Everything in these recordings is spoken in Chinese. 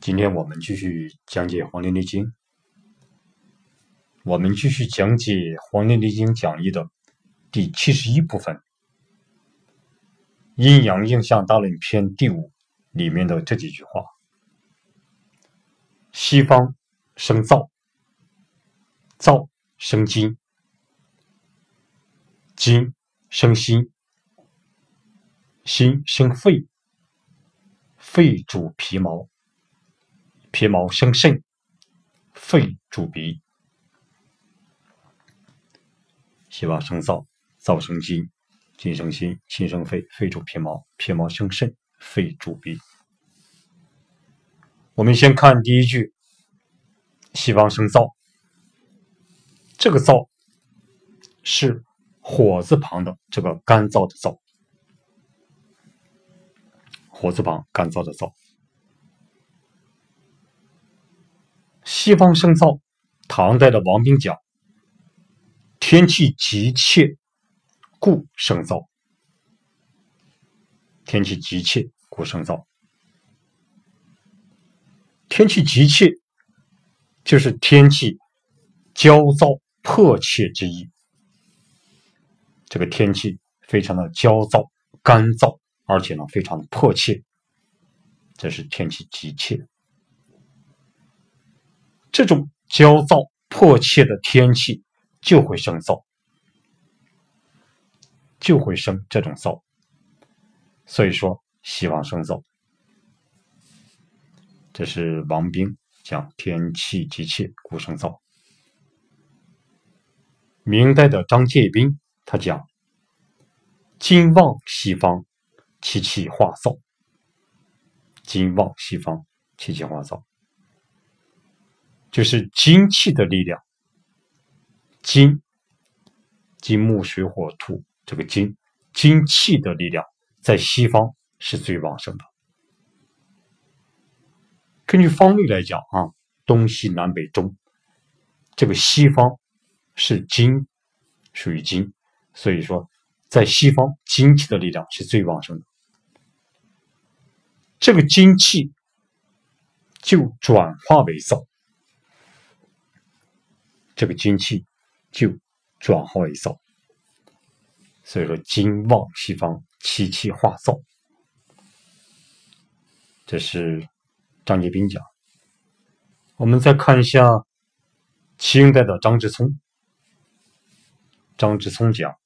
今天我们继续讲解《黄帝内经》，我们继续讲解《黄帝内经讲义的第七十一部分《阴阳应象大论篇》第五里面的这几句话：西方生燥，燥生金，金生心，心生肺，肺主皮毛。皮毛生肾，肺主鼻；西方生燥，燥生金，金生心，心生肺，肺主皮毛，皮毛生肾，肺主鼻。我们先看第一句：西方生燥，这个燥是火字旁的这个干燥的燥，火字旁干燥的燥。西方生燥，唐代的王冰讲：天气急切，故生燥。天气急切，故生燥。天气急切，就是天气焦躁迫切之意。这个天气非常的焦躁、干燥，而且呢非常的迫切，这是天气急切。这种焦躁迫切的天气就会生燥，就会生这种燥。所以说，西望生燥，这是王冰讲天气急切，故生燥。明代的张介宾他讲，金望西方，其气化燥。金望西方，其气化燥。就是精气的力量，金，金木水火土，这个金，精气的力量在西方是最旺盛的。根据方位来讲啊，东西南北中，这个西方是金，属于金，所以说在西方精气的力量是最旺盛的。这个精气就转化为燥。这个精气就转化为燥，所以说金旺西方，其气化燥。这是张杰斌讲。我们再看一下清代的张之聪，张之聪讲，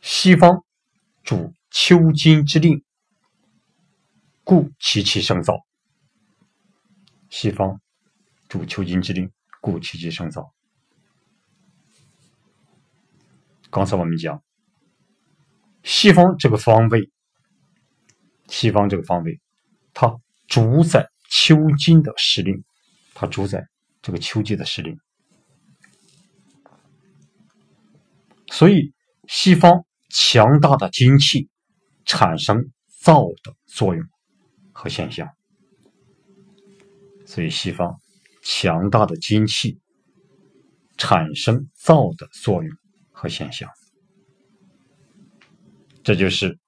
西方主秋金之令，故其气生燥。西方。主秋金之令，故气机生燥。刚才我们讲，西方这个方位，西方这个方位，它主宰秋金的时令，它主宰这个秋季的时令。所以，西方强大的精气产生燥的作用和现象。所以，西方。强大的精气产生燥的作用和现象，这就是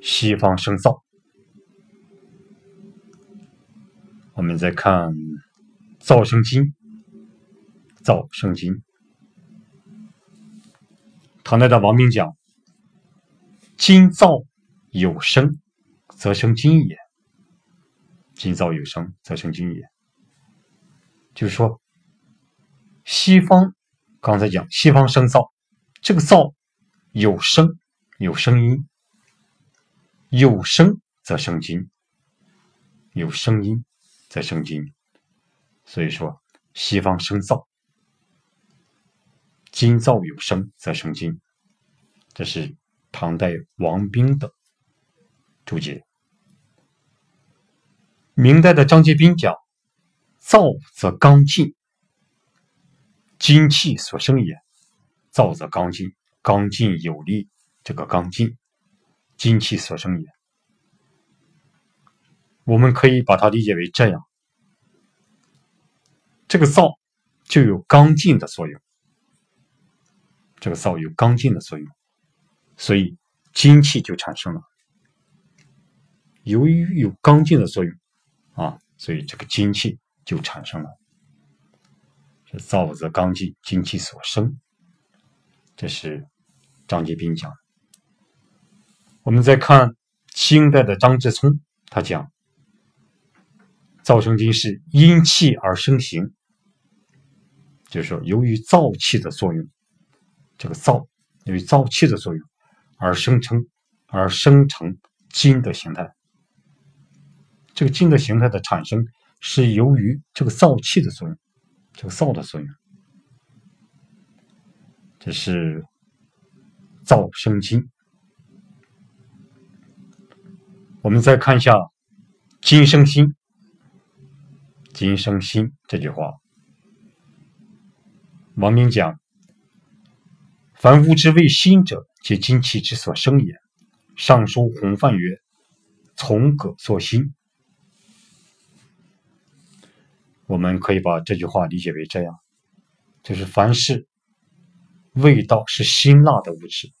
西方生燥。我们再看燥生金，燥生金。唐代的王明讲：“金燥有生，则生金也；金燥有生，则生金也。”就是说，西方刚才讲西方生燥，这个燥有声有声音，有声则生金，有声音则生金。所以说，西方生燥，金燥有声则生金，这是唐代王冰的注解。明代的张介宾讲。燥则刚劲，精气所生也。燥则刚劲，刚劲有力，这个刚劲，精气所生也。我们可以把它理解为这样：这个燥就有刚劲的作用，这个燥有刚劲的作用，所以精气就产生了。由于有刚劲的作用啊，所以这个精气就产生了。是燥则刚劲，精气所生。这是张杰斌讲。我们再看清代的张之聪，他讲燥生金是因气而生形，就是说由于燥气的作用，这个燥由于燥气的作用而生成而生成金的形态。这个金的形态的产生是由于这个燥气的作用，这个燥的作用。这是燥生金。我们再看一下“金生心”，“金生心”这句话。王明讲：“凡物之谓心者，皆精气之所生也。”尚书洪范曰：“从葛作心。”我们可以把这句话理解为这样：就是凡是。味道是辛辣的物质，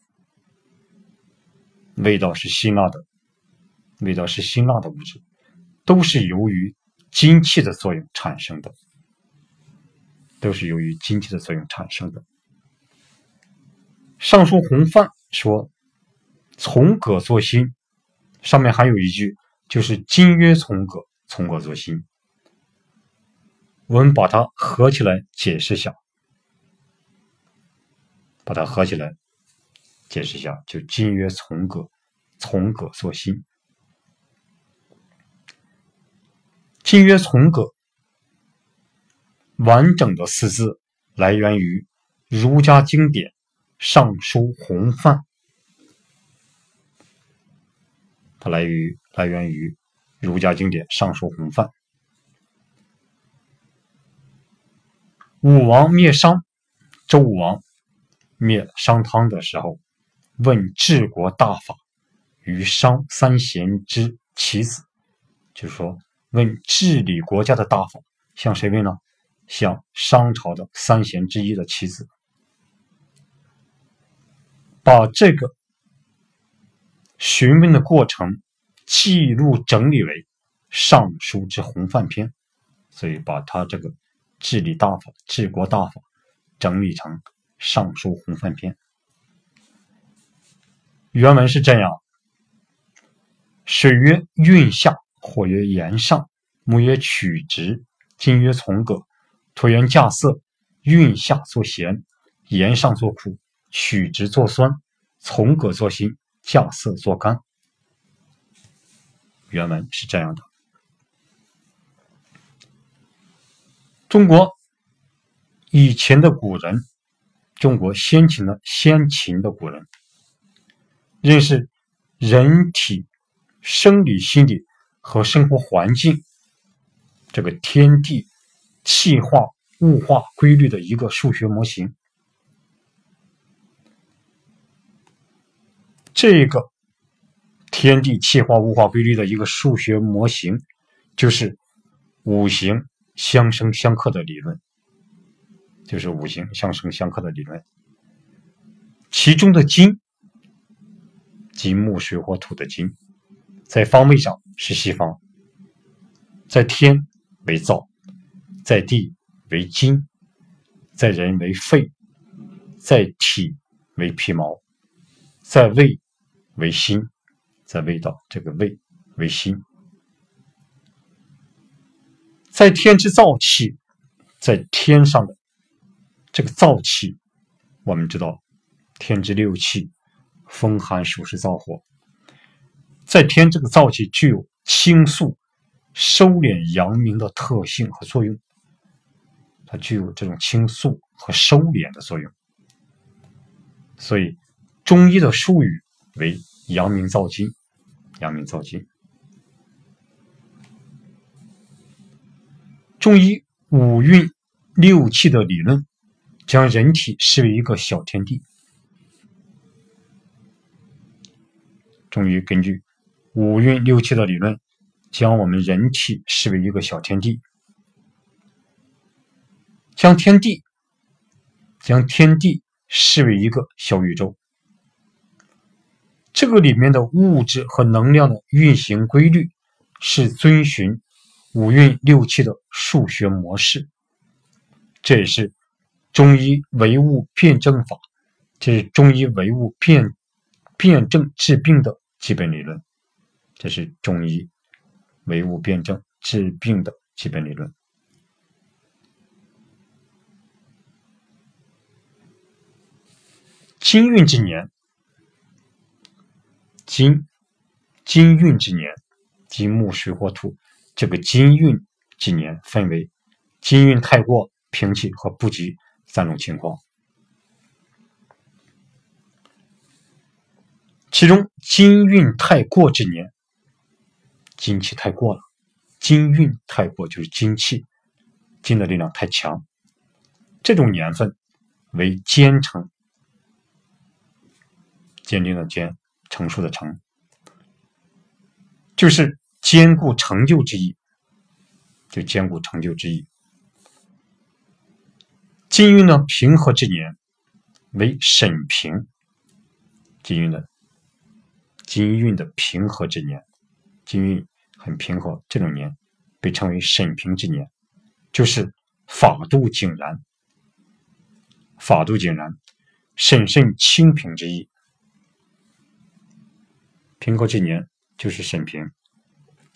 味道是辛辣的，味道是辛辣的物质，都是由于精气的作用产生的，都是由于精气的作用产生的。尚书洪范说：“从葛作辛”，上面还有一句，就是“金曰从葛，从葛作辛”。我们把它合起来解释一下。把它合起来解释一下，就金曰从葛，从葛作心。金曰从葛，完整的四字来源于儒家经典《尚书洪范》，它来源于来源于儒家经典《尚书洪范》。武王灭商，周武王。灭商汤的时候，问治国大法于商三贤之其子，就是说问治理国家的大法向谁问呢？向商朝的三贤之一的妻子。把这个询问的过程记录整理为《尚书之洪范篇》，所以把他这个治理大法、治国大法整理成。尚书洪范篇原文是这样：水曰运下，火曰炎上，木曰曲直，金曰从革，土曰稼色。运下作咸，炎上作苦，曲直作酸，从革作辛，稼色作甘。原文是这样的。中国以前的古人。中国先秦的先秦的古人认识人体生理、心理和生活环境这个天地气化物化规律的一个数学模型。这个天地气化物化规律的一个数学模型，就是五行相生相克的理论。就是五行相生相克的理论，其中的金，金木水火土的金，在方位上是西方，在天为燥，在地为金，在人为肺，在体为皮毛，在胃为心，在味道这个胃为心，在天之燥气，在天上的。这个燥气，我们知道，天之六气，风寒暑湿燥火，在天这个燥气具有清肃、收敛阳明的特性和作用，它具有这种清肃和收敛的作用，所以中医的术语为阳明燥金，阳明燥金。中医五运六气的理论。将人体视为一个小天地，中医根据五运六气的理论，将我们人体视为一个小天地，将天地将天地视为一个小宇宙。这个里面的物质和能量的运行规律是遵循五运六气的数学模式，这也是中医唯物辩证法，这是中医唯物辩辩证治病的基本理论，这是中医唯物辩证治病的基本理论。金运之年。金，金运之年，金木水火土，这个金运之年分为金运太过、平气和不吉三种情况。其中金运太过之年，金气太过了，金运太过就是金气，金的力量太强，这种年份为坚成，坚定的坚。成熟的成，就是兼顾成就之意，就兼顾成就之意。金运呢，平和之年为审平。金运的金运的平和之年，金运很平和，这种年被称为审平之年，就是法度井然，法度井然，审慎清平之意。平和之年就是审平，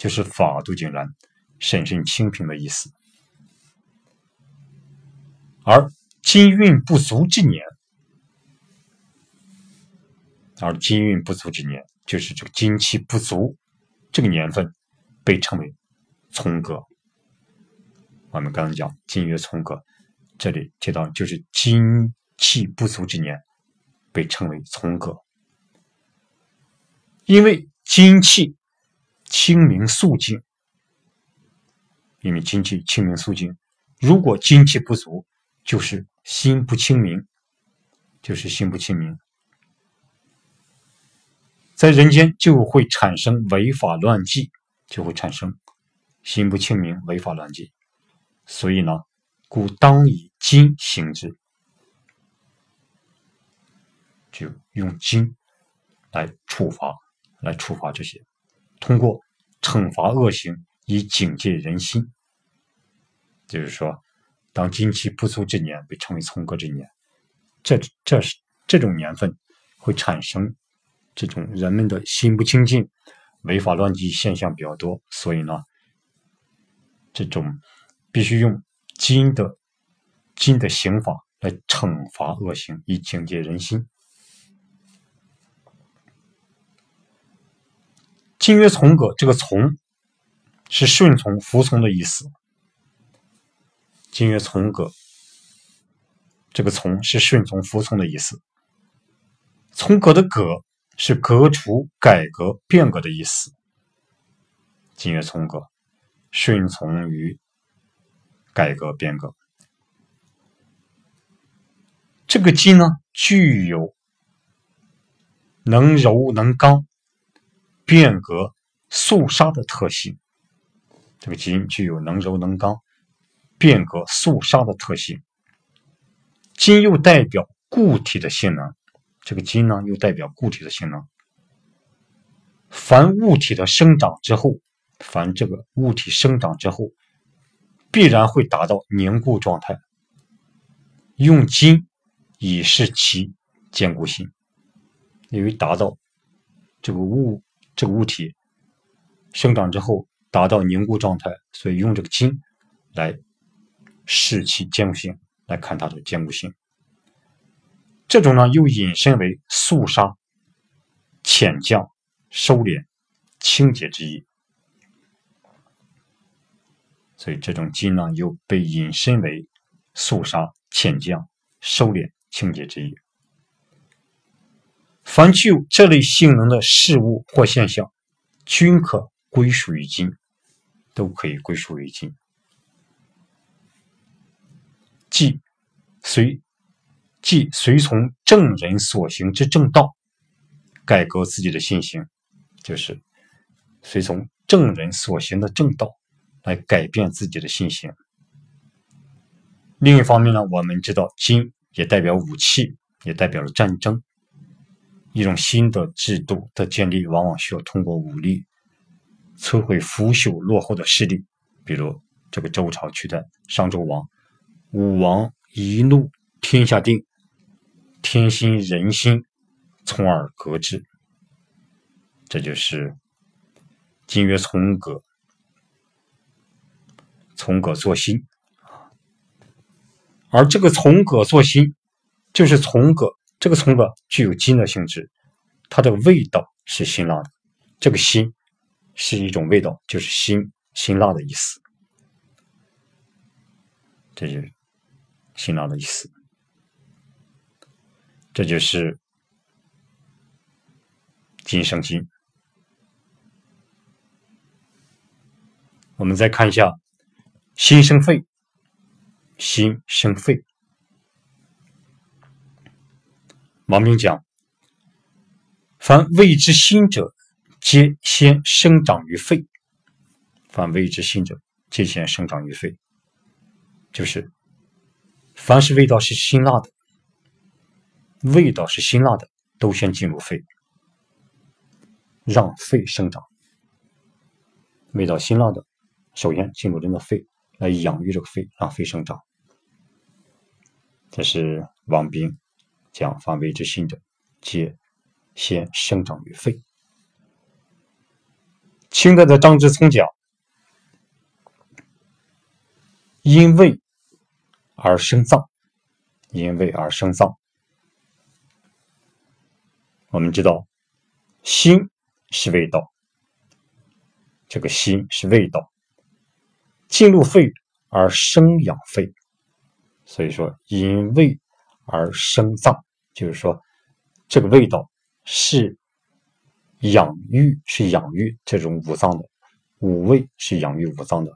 就是法度井然、审慎清平的意思。而金运不足之年，而金运不足之年，就是这个金气不足这个年份，被称为从格。我们刚刚讲金月从格，这里提到就是金气不足之年，被称为从格。因为金气清明肃静，因为精气清明肃静，如果精气不足，就是心不清明，就是心不清明，在人间就会产生违法乱纪，就会产生心不清明、违法乱纪。所以呢，故当以金行之，就用金来处罚。来处罚这些，通过惩罚恶行以警戒人心。就是说，当金气不足之年被称为从革之年，这这是这种年份会产生这种人们的心不清净、违法乱纪现象比较多，所以呢，这种必须用金的金的刑法来惩罚恶行，以警戒人心。金曰从革，这个从是顺从、服从的意思。金曰从革，这个从是顺从、服从的意思。从革的革是革除、改革、变革的意思。金曰从革，顺从于改革、变革。这个金呢，具有能柔能刚。变革、肃杀的特性，这个金具有能柔能刚、变革、肃杀的特性。金又代表固体的性能，这个金呢又代表固体的性能。凡物体的生长之后，凡这个物体生长之后，必然会达到凝固状态。用金以示其坚固性，因为达到这个物。这个物体生长之后达到凝固状态，所以用这个金来试其坚固性，来看它的坚固性。这种呢又引申为肃杀、潜降、收敛、清洁之意，所以这种金呢又被引申为肃杀、潜降、收敛、清洁之意。凡具有这类性能的事物或现象，均可归属于金，都可以归属于金。即随即随从正人所行之正道，改革自己的信行，就是随从正人所行的正道来改变自己的信行。另一方面呢，我们知道金也代表武器，也代表了战争。一种新的制度的建立，往往需要通过武力摧毁腐朽落后的势力，比如这个周朝取代商纣王，武王一怒天下定，天心人心，从而革之。这就是今曰从革，从革作新。而这个从革作新，就是从革。这个葱吧具有金的性质，它的味道是辛辣的。这个辛是一种味道，就是辛辛辣的意思。这就是辛辣的意思。这就是金生金。我们再看一下，心生肺，心生肺。王明讲：“凡谓之心者，皆先生长于肺。凡谓之心者，皆先生长于肺。就是，凡是味道是辛辣的，味道是辛辣的，都先进入肺，让肺生长。味道辛辣的，首先进入人的肺，来养育这个肺，让肺生长。这是王冰。”讲发为之心者，皆先生长于肺。清代的张之聪讲：因味而生脏，因味而生脏。我们知道，心是味道，这个心是味道，进入肺而生养肺，所以说因味。而生脏，就是说，这个味道是养育，是养育这种五脏的五味，是养育五脏的。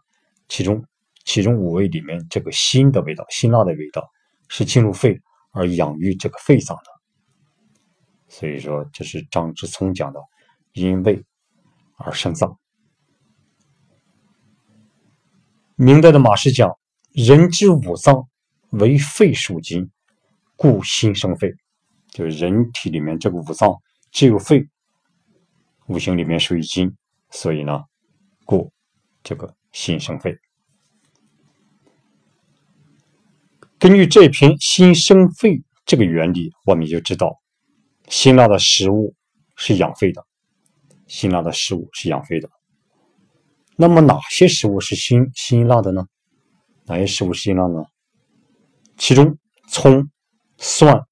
其中，其中五味里面，这个辛的味道，辛辣的味道，是进入肺而养育这个肺脏的。所以说，这是张之聪讲的，因味而生脏。明代的马氏讲，人之五脏为肺属金。故心生肺，就是人体里面这个五脏只有肺，五行里面属于金，所以呢，故这个心生肺。根据这篇心生肺这个原理，我们就知道，辛辣的食物是养肺的，辛辣的食物是养肺的。那么哪些食物是辛辛辣的呢？哪些食物是辛辣呢？其中葱。蒜、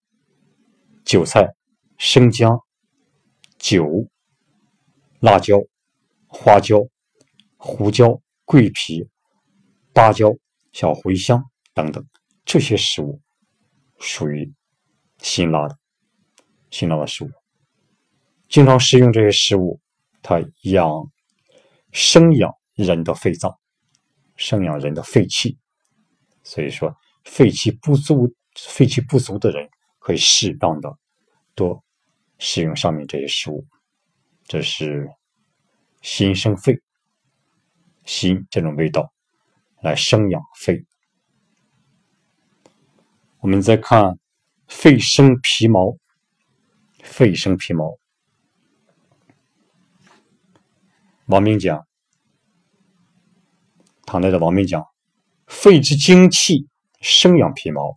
韭菜、生姜、酒、辣椒、花椒、胡椒、桂皮、芭蕉、小茴香等等，这些食物属于辛辣的、辛辣的食物。经常食用这些食物，它养、生养人的肺脏，生养人的肺气。所以说，肺气不足。肺气不足的人可以适当的多使用上面这些食物，这是心生肺，心这种味道来生养肺。我们再看肺生皮毛，肺生皮毛。王明讲，唐代的王明讲，肺之精气生养皮毛。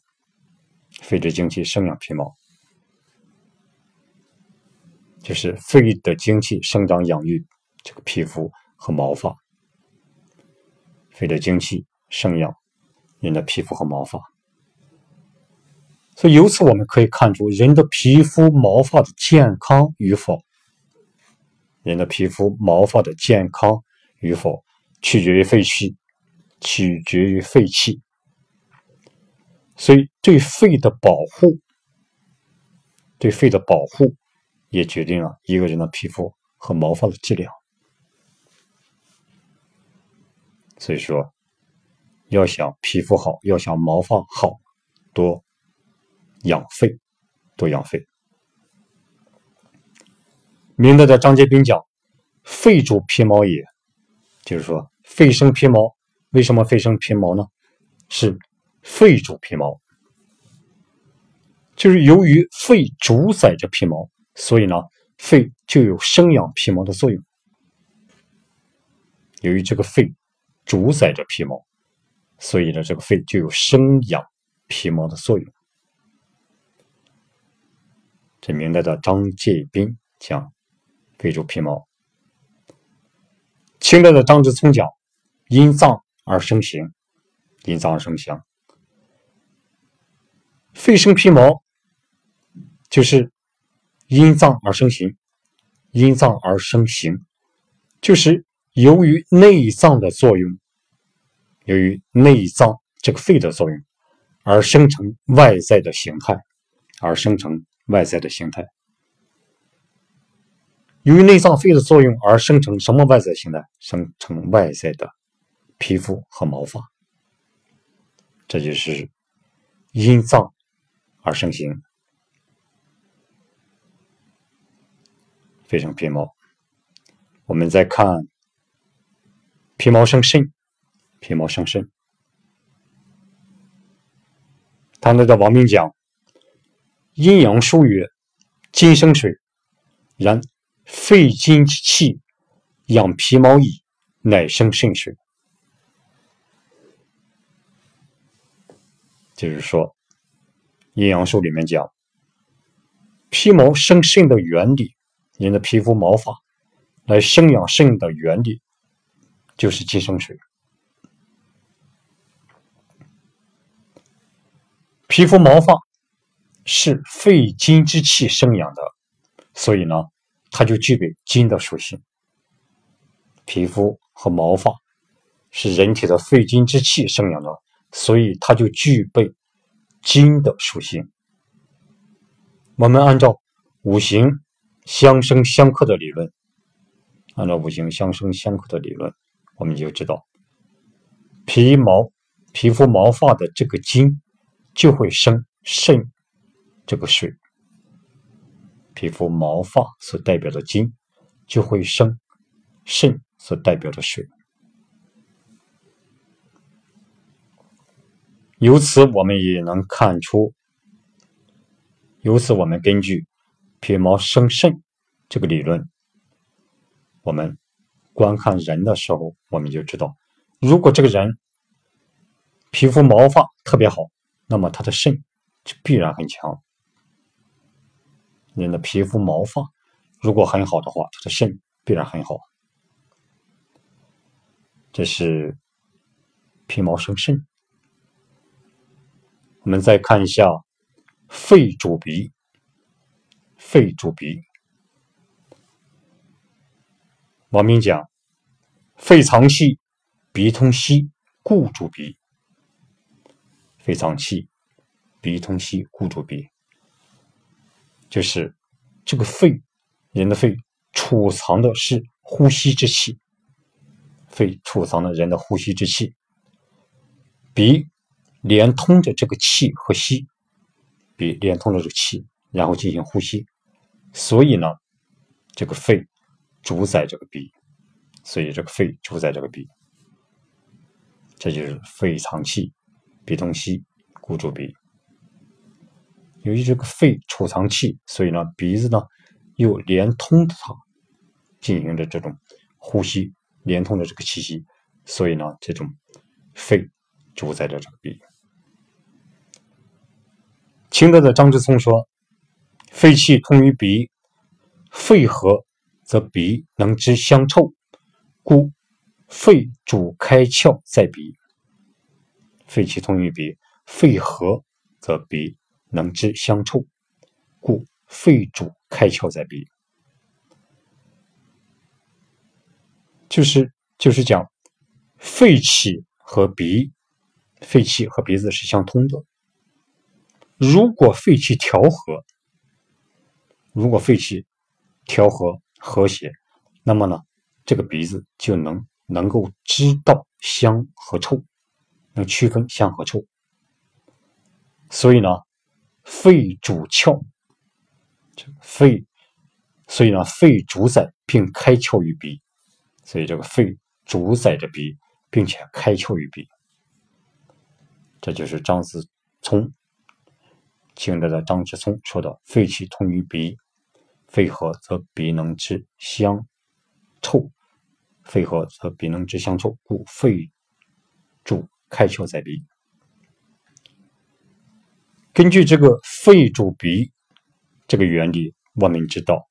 肺之精气生养皮毛，就是肺的精气生长养育这个皮肤和毛发。肺的精气生养人的皮肤和毛发，所以由此我们可以看出人的皮肤毛发的健康与否。人的皮肤毛发的健康与否，取决于肺气，取决于肺气。所以，对肺的保护，对肺的保护，也决定了一个人的皮肤和毛发的质量。所以说，要想皮肤好，要想毛发好，多养肺，多养肺。明代的张杰斌讲：“肺主皮毛也。”就是说，肺生皮毛。为什么肺生皮毛呢？是。肺主皮毛，就是由于肺主宰着皮毛，所以呢，肺就有生养皮毛的作用。由于这个肺主宰着皮毛，所以呢，这个肺就有生养皮毛的作用。这明代的张介宾讲肺主皮毛，清代的张之聪讲因脏而生形，因脏而生形。肺生皮毛，就是因脏而生形，因脏而生形，就是由于内脏的作用，由于内脏这个肺的作用而生成外在的形态，而生成外在的形态。由于内脏肺的作用而生成什么外在形态？生成外在的皮肤和毛发。这就是因脏。而生形，非常皮毛。我们再看皮毛生肾，皮毛生肾。唐代的王明讲：“阴阳数曰，金生水，然肺金之气养皮毛矣，乃生肾水。”就是说。阴阳术里面讲，皮毛生肾的原理，人的皮肤毛发来生养肾的原理，就是金生水。皮肤毛发是肺金之气生养的，所以呢，它就具备金的属性。皮肤和毛发是人体的肺金之气生养的，所以它就具备。金的属性，我们按照五行相生相克的理论，按照五行相生相克的理论，我们就知道，皮毛、皮肤毛发的这个金就会生肾这个水，皮肤毛发所代表的金就会生肾所代表的水。由此，我们也能看出，由此我们根据皮毛生肾这个理论，我们观看人的时候，我们就知道，如果这个人皮肤毛发特别好，那么他的肾就必然很强。人的皮肤毛发如果很好的话，他的肾必然很好。这是皮毛生肾。我们再看一下，肺主鼻，肺主鼻。王明讲，肺藏气，鼻通息，故主鼻。肺藏气，鼻通息，故主鼻。就是这个肺，人的肺储藏的是呼吸之气，肺储藏的人的呼吸之气，鼻。连通着这个气和息，鼻连通着这个气，然后进行呼吸。所以呢，这个肺主宰这个鼻，所以这个肺主宰这个鼻，这就是肺藏气，鼻通息，故主鼻。由于这个肺储藏气，所以呢，鼻子呢又连通着它，进行着这种呼吸，连通着这个气息，所以呢，这种肺主宰着这个鼻。清代的张之聪说：“肺气通于鼻，肺合则鼻能知香臭，故肺主开窍在鼻。肺气通于鼻，肺合则鼻能知香臭，故肺主开窍在鼻。就是就是讲，肺气和鼻，肺气和鼻子是相通的。”如果肺气调和，如果肺气调和和谐，那么呢，这个鼻子就能能够知道香和臭，能区分香和臭。所以呢，肺主窍，肺，所以呢，肺主宰并开窍于鼻，所以这个肺主宰着鼻，并且开窍于鼻，这就是张子聪。清代的张之聪说的：“肺气通于鼻，肺合则鼻能知香臭，肺合则鼻能知香臭，故肺主开窍在鼻。根据这个肺主鼻这个原理，我们知道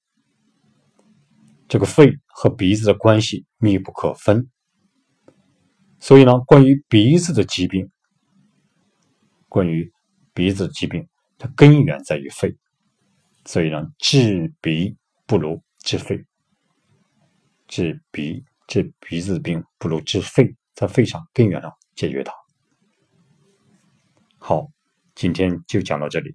这个肺和鼻子的关系密不可分。所以呢，关于鼻子的疾病，关于鼻子疾病，它根源在于肺。所以呢，治鼻不如治肺，治鼻治鼻子病不如治肺，在肺上根源上解决它。好，今天就讲到这里。